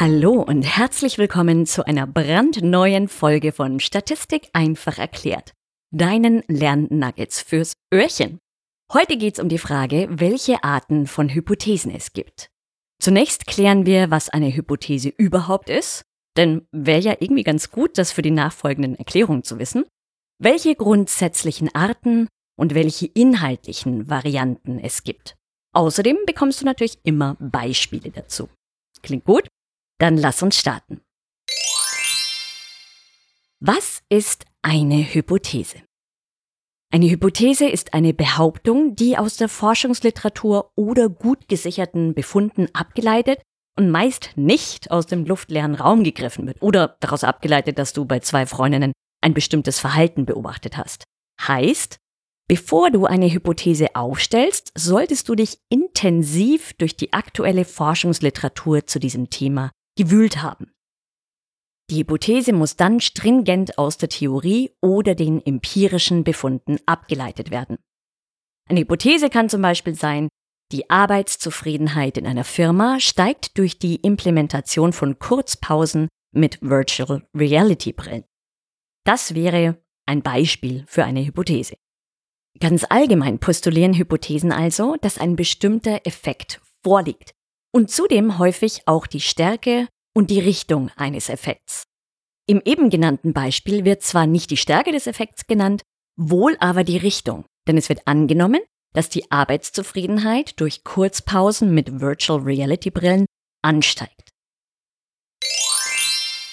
Hallo und herzlich willkommen zu einer brandneuen Folge von Statistik einfach erklärt. Deinen Lernnuggets fürs Öhrchen. Heute geht's um die Frage, welche Arten von Hypothesen es gibt. Zunächst klären wir, was eine Hypothese überhaupt ist, denn wäre ja irgendwie ganz gut, das für die nachfolgenden Erklärungen zu wissen. Welche grundsätzlichen Arten und welche inhaltlichen Varianten es gibt. Außerdem bekommst du natürlich immer Beispiele dazu. Klingt gut? Dann lass uns starten. Was ist eine Hypothese? Eine Hypothese ist eine Behauptung, die aus der Forschungsliteratur oder gut gesicherten Befunden abgeleitet und meist nicht aus dem luftleeren Raum gegriffen wird oder daraus abgeleitet, dass du bei zwei Freundinnen ein bestimmtes Verhalten beobachtet hast. Heißt, bevor du eine Hypothese aufstellst, solltest du dich intensiv durch die aktuelle Forschungsliteratur zu diesem Thema gewühlt haben. Die Hypothese muss dann stringent aus der Theorie oder den empirischen Befunden abgeleitet werden. Eine Hypothese kann zum Beispiel sein, die Arbeitszufriedenheit in einer Firma steigt durch die Implementation von Kurzpausen mit Virtual Reality Brillen. Das wäre ein Beispiel für eine Hypothese. Ganz allgemein postulieren Hypothesen also, dass ein bestimmter Effekt vorliegt, und zudem häufig auch die Stärke und die Richtung eines Effekts. Im eben genannten Beispiel wird zwar nicht die Stärke des Effekts genannt, wohl aber die Richtung, denn es wird angenommen, dass die Arbeitszufriedenheit durch Kurzpausen mit Virtual Reality Brillen ansteigt.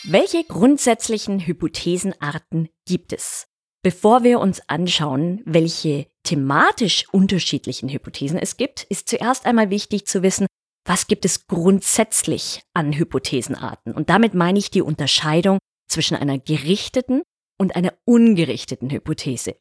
Welche grundsätzlichen Hypothesenarten gibt es? Bevor wir uns anschauen, welche thematisch unterschiedlichen Hypothesen es gibt, ist zuerst einmal wichtig zu wissen, was gibt es grundsätzlich an Hypothesenarten? Und damit meine ich die Unterscheidung zwischen einer gerichteten und einer ungerichteten Hypothese.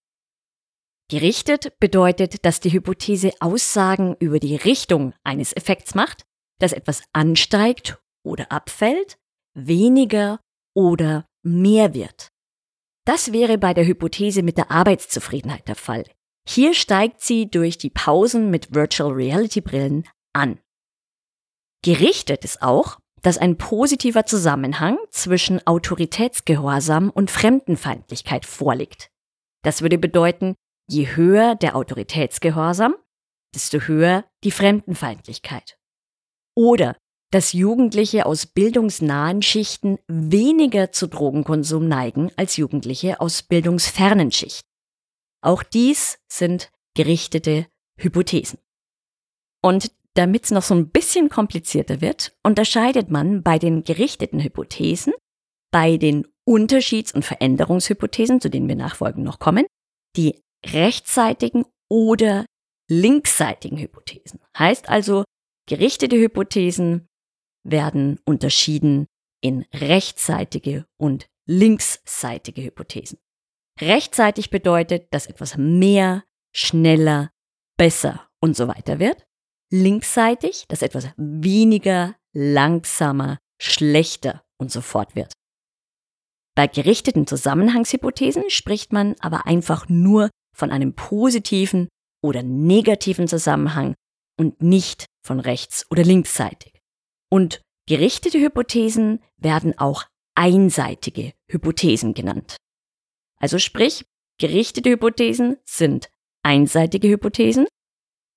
Gerichtet bedeutet, dass die Hypothese Aussagen über die Richtung eines Effekts macht, dass etwas ansteigt oder abfällt, weniger oder mehr wird. Das wäre bei der Hypothese mit der Arbeitszufriedenheit der Fall. Hier steigt sie durch die Pausen mit Virtual Reality Brillen an. Gerichtet ist auch, dass ein positiver Zusammenhang zwischen Autoritätsgehorsam und Fremdenfeindlichkeit vorliegt. Das würde bedeuten, je höher der Autoritätsgehorsam, desto höher die Fremdenfeindlichkeit. Oder dass Jugendliche aus bildungsnahen Schichten weniger zu Drogenkonsum neigen als Jugendliche aus bildungsfernen Schichten. Auch dies sind gerichtete Hypothesen. Und damit es noch so ein bisschen komplizierter wird, unterscheidet man bei den gerichteten Hypothesen, bei den Unterschieds- und Veränderungshypothesen, zu denen wir nachfolgend noch kommen, die rechtsseitigen oder linksseitigen Hypothesen. Heißt also, gerichtete Hypothesen werden unterschieden in rechtsseitige und linksseitige Hypothesen. Rechtzeitig bedeutet, dass etwas mehr, schneller, besser und so weiter wird linksseitig, dass etwas weniger, langsamer, schlechter und so fort wird. Bei gerichteten Zusammenhangshypothesen spricht man aber einfach nur von einem positiven oder negativen Zusammenhang und nicht von rechts- oder linksseitig. Und gerichtete Hypothesen werden auch einseitige Hypothesen genannt. Also sprich, gerichtete Hypothesen sind einseitige Hypothesen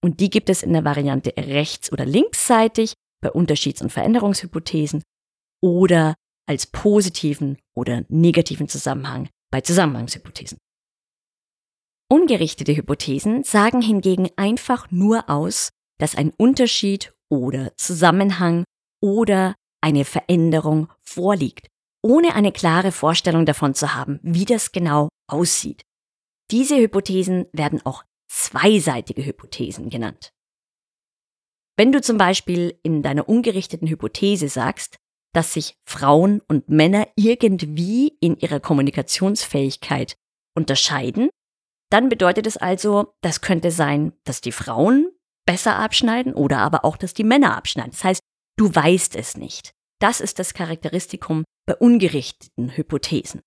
und die gibt es in der Variante rechts- oder linksseitig bei Unterschieds- und Veränderungshypothesen oder als positiven oder negativen Zusammenhang bei Zusammenhangshypothesen. Ungerichtete Hypothesen sagen hingegen einfach nur aus, dass ein Unterschied oder Zusammenhang oder eine Veränderung vorliegt, ohne eine klare Vorstellung davon zu haben, wie das genau aussieht. Diese Hypothesen werden auch zweiseitige Hypothesen genannt. Wenn du zum Beispiel in deiner ungerichteten Hypothese sagst, dass sich Frauen und Männer irgendwie in ihrer Kommunikationsfähigkeit unterscheiden, dann bedeutet es also, das könnte sein, dass die Frauen besser abschneiden oder aber auch, dass die Männer abschneiden. Das heißt, du weißt es nicht. Das ist das Charakteristikum bei ungerichteten Hypothesen.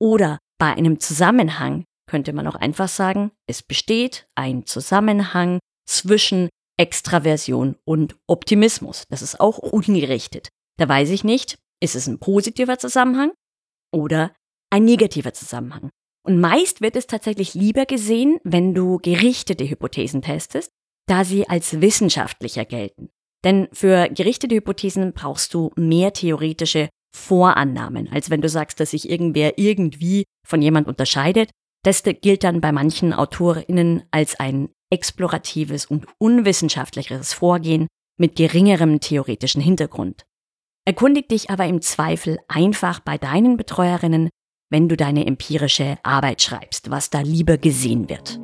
Oder bei einem Zusammenhang könnte man auch einfach sagen, es besteht ein Zusammenhang zwischen Extraversion und Optimismus. Das ist auch ungerichtet. Da weiß ich nicht, ist es ein positiver Zusammenhang oder ein negativer Zusammenhang. Und meist wird es tatsächlich lieber gesehen, wenn du gerichtete Hypothesen testest, da sie als wissenschaftlicher gelten. Denn für gerichtete Hypothesen brauchst du mehr theoretische Vorannahmen, als wenn du sagst, dass sich irgendwer irgendwie von jemand unterscheidet. Das gilt dann bei manchen AutorInnen als ein exploratives und unwissenschaftlicheres Vorgehen mit geringerem theoretischen Hintergrund. Erkundig dich aber im Zweifel einfach bei deinen Betreuerinnen, wenn du deine empirische Arbeit schreibst, was da lieber gesehen wird.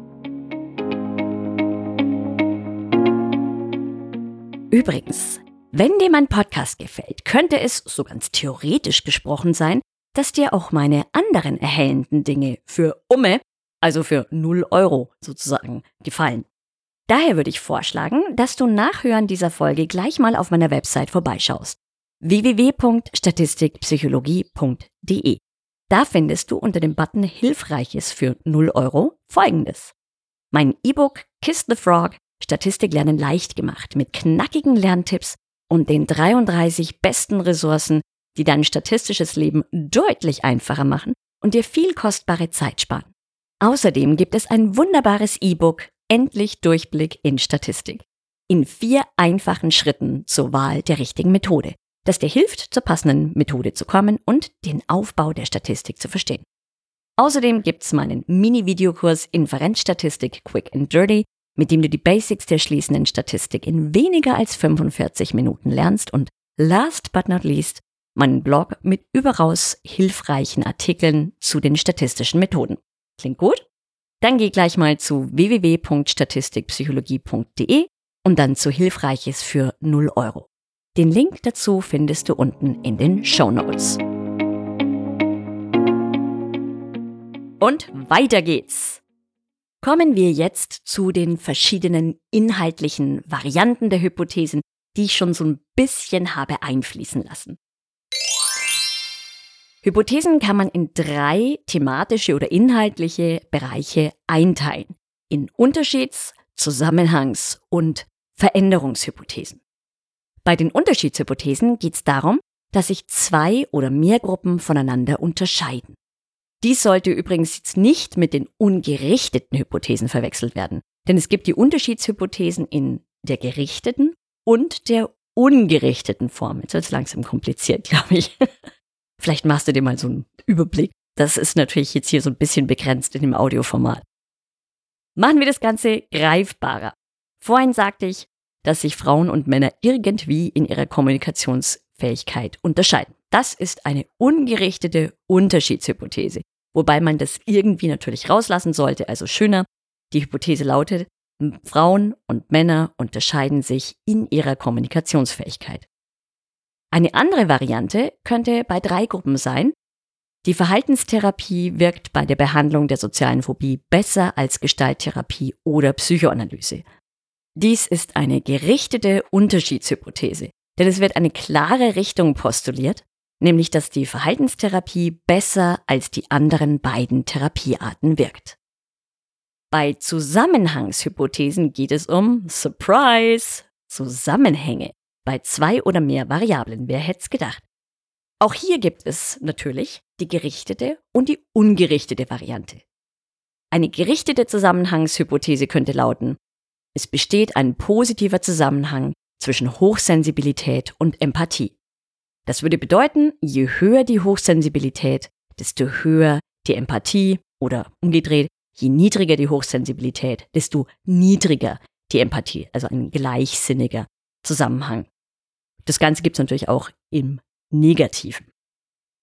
Übrigens, wenn dir mein Podcast gefällt, könnte es, so ganz theoretisch gesprochen sein, dass dir auch meine anderen erhellenden Dinge für Umme, also für 0 Euro sozusagen, gefallen. Daher würde ich vorschlagen, dass du nach Hören dieser Folge gleich mal auf meiner Website vorbeischaust. www.statistikpsychologie.de. Da findest du unter dem Button Hilfreiches für 0 Euro folgendes. Mein E-Book Kiss the Frog Statistik lernen leicht gemacht mit knackigen Lerntipps und den 33 besten Ressourcen, die dein statistisches Leben deutlich einfacher machen und dir viel kostbare Zeit sparen. Außerdem gibt es ein wunderbares E-Book Endlich Durchblick in Statistik. In vier einfachen Schritten zur Wahl der richtigen Methode, das dir hilft, zur passenden Methode zu kommen und den Aufbau der Statistik zu verstehen. Außerdem gibt's meinen Mini-Videokurs Inferenzstatistik Quick and Dirty, mit dem du die Basics der schließenden Statistik in weniger als 45 Minuten lernst und last but not least meinen Blog mit überaus hilfreichen Artikeln zu den statistischen Methoden. Klingt gut? Dann geh gleich mal zu www.statistikpsychologie.de und dann zu Hilfreiches für 0 Euro. Den Link dazu findest du unten in den Show Notes. Und weiter geht's. Kommen wir jetzt zu den verschiedenen inhaltlichen Varianten der Hypothesen, die ich schon so ein bisschen habe einfließen lassen. Hypothesen kann man in drei thematische oder inhaltliche Bereiche einteilen. In Unterschieds-, Zusammenhangs- und Veränderungshypothesen. Bei den Unterschiedshypothesen geht es darum, dass sich zwei oder mehr Gruppen voneinander unterscheiden. Dies sollte übrigens jetzt nicht mit den ungerichteten Hypothesen verwechselt werden, denn es gibt die Unterschiedshypothesen in der gerichteten und der ungerichteten Form. Jetzt wird es langsam kompliziert, glaube ich. Vielleicht machst du dir mal so einen Überblick. Das ist natürlich jetzt hier so ein bisschen begrenzt in dem Audioformat. Machen wir das Ganze greifbarer. Vorhin sagte ich, dass sich Frauen und Männer irgendwie in ihrer Kommunikationsfähigkeit unterscheiden. Das ist eine ungerichtete Unterschiedshypothese, wobei man das irgendwie natürlich rauslassen sollte, also schöner. Die Hypothese lautet, Frauen und Männer unterscheiden sich in ihrer Kommunikationsfähigkeit. Eine andere Variante könnte bei drei Gruppen sein. Die Verhaltenstherapie wirkt bei der Behandlung der sozialen Phobie besser als Gestalttherapie oder Psychoanalyse. Dies ist eine gerichtete Unterschiedshypothese, denn es wird eine klare Richtung postuliert, nämlich dass die Verhaltenstherapie besser als die anderen beiden Therapiearten wirkt. Bei Zusammenhangshypothesen geht es um Surprise, Zusammenhänge bei zwei oder mehr Variablen. Wer hätte es gedacht? Auch hier gibt es natürlich die gerichtete und die ungerichtete Variante. Eine gerichtete Zusammenhangshypothese könnte lauten, es besteht ein positiver Zusammenhang zwischen Hochsensibilität und Empathie. Das würde bedeuten, je höher die Hochsensibilität, desto höher die Empathie oder umgedreht, je niedriger die Hochsensibilität, desto niedriger die Empathie, also ein gleichsinniger Zusammenhang. Das Ganze gibt es natürlich auch im Negativen.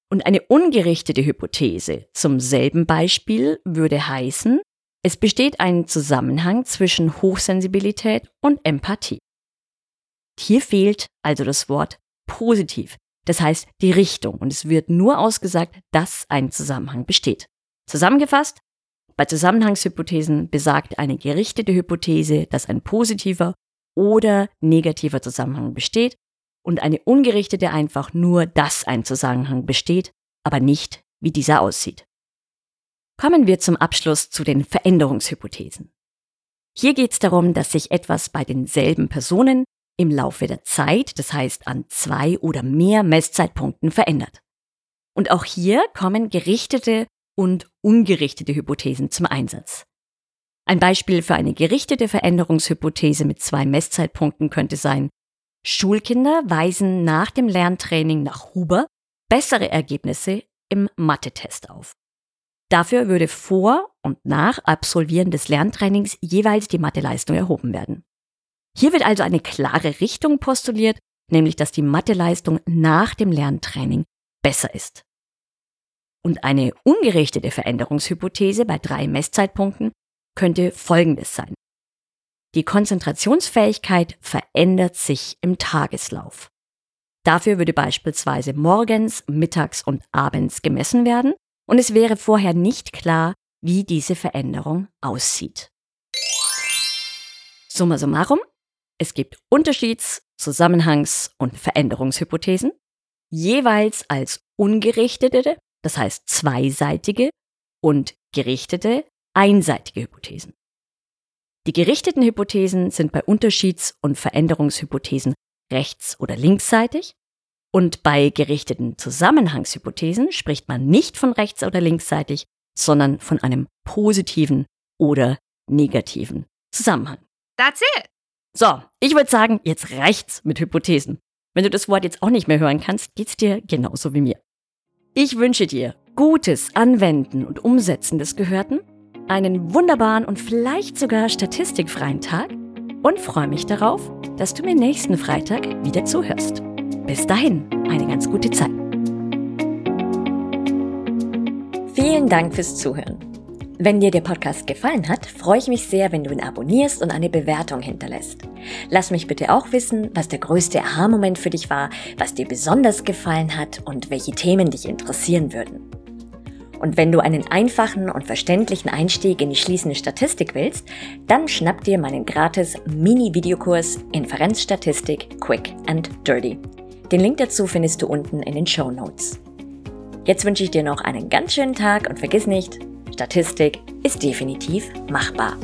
Und eine ungerichtete Hypothese zum selben Beispiel würde heißen, es besteht ein Zusammenhang zwischen Hochsensibilität und Empathie. Hier fehlt also das Wort positiv, das heißt die Richtung, und es wird nur ausgesagt, dass ein Zusammenhang besteht. Zusammengefasst, bei Zusammenhangshypothesen besagt eine gerichtete Hypothese, dass ein positiver oder negativer Zusammenhang besteht und eine ungerichtete einfach nur, dass ein Zusammenhang besteht, aber nicht, wie dieser aussieht. Kommen wir zum Abschluss zu den Veränderungshypothesen. Hier geht es darum, dass sich etwas bei denselben Personen im Laufe der Zeit, das heißt an zwei oder mehr Messzeitpunkten, verändert. Und auch hier kommen gerichtete und ungerichtete Hypothesen zum Einsatz. Ein Beispiel für eine gerichtete Veränderungshypothese mit zwei Messzeitpunkten könnte sein, Schulkinder weisen nach dem Lerntraining nach Huber bessere Ergebnisse im Mathe-Test auf. Dafür würde vor und nach Absolvieren des Lerntrainings jeweils die Matheleistung erhoben werden. Hier wird also eine klare Richtung postuliert, nämlich dass die Matheleistung nach dem Lerntraining besser ist. Und eine ungerichtete Veränderungshypothese bei drei Messzeitpunkten könnte folgendes sein. Die Konzentrationsfähigkeit verändert sich im Tageslauf. Dafür würde beispielsweise morgens, mittags und abends gemessen werden und es wäre vorher nicht klar, wie diese Veränderung aussieht. Summa summarum, es gibt Unterschieds-, Zusammenhangs- und Veränderungshypothesen, jeweils als ungerichtete, das heißt zweiseitige und gerichtete, einseitige Hypothesen. Die gerichteten Hypothesen sind bei Unterschieds- und Veränderungshypothesen rechts- oder linksseitig und bei gerichteten Zusammenhangshypothesen spricht man nicht von rechts- oder linksseitig, sondern von einem positiven oder negativen Zusammenhang. That's it. So, ich würde sagen, jetzt reicht's mit Hypothesen. Wenn du das Wort jetzt auch nicht mehr hören kannst, geht's dir genauso wie mir. Ich wünsche dir gutes Anwenden und Umsetzen des Gehörten, einen wunderbaren und vielleicht sogar statistikfreien Tag und freue mich darauf, dass du mir nächsten Freitag wieder zuhörst. Bis dahin, eine ganz gute Zeit. Vielen Dank fürs Zuhören. Wenn dir der Podcast gefallen hat, freue ich mich sehr, wenn du ihn abonnierst und eine Bewertung hinterlässt. Lass mich bitte auch wissen, was der größte Aha-Moment für dich war, was dir besonders gefallen hat und welche Themen dich interessieren würden. Und wenn du einen einfachen und verständlichen Einstieg in die schließende Statistik willst, dann schnapp dir meinen gratis Mini-Videokurs Inferenzstatistik Quick and Dirty. Den Link dazu findest du unten in den Show Notes. Jetzt wünsche ich dir noch einen ganz schönen Tag und vergiss nicht, Statistik ist definitiv machbar.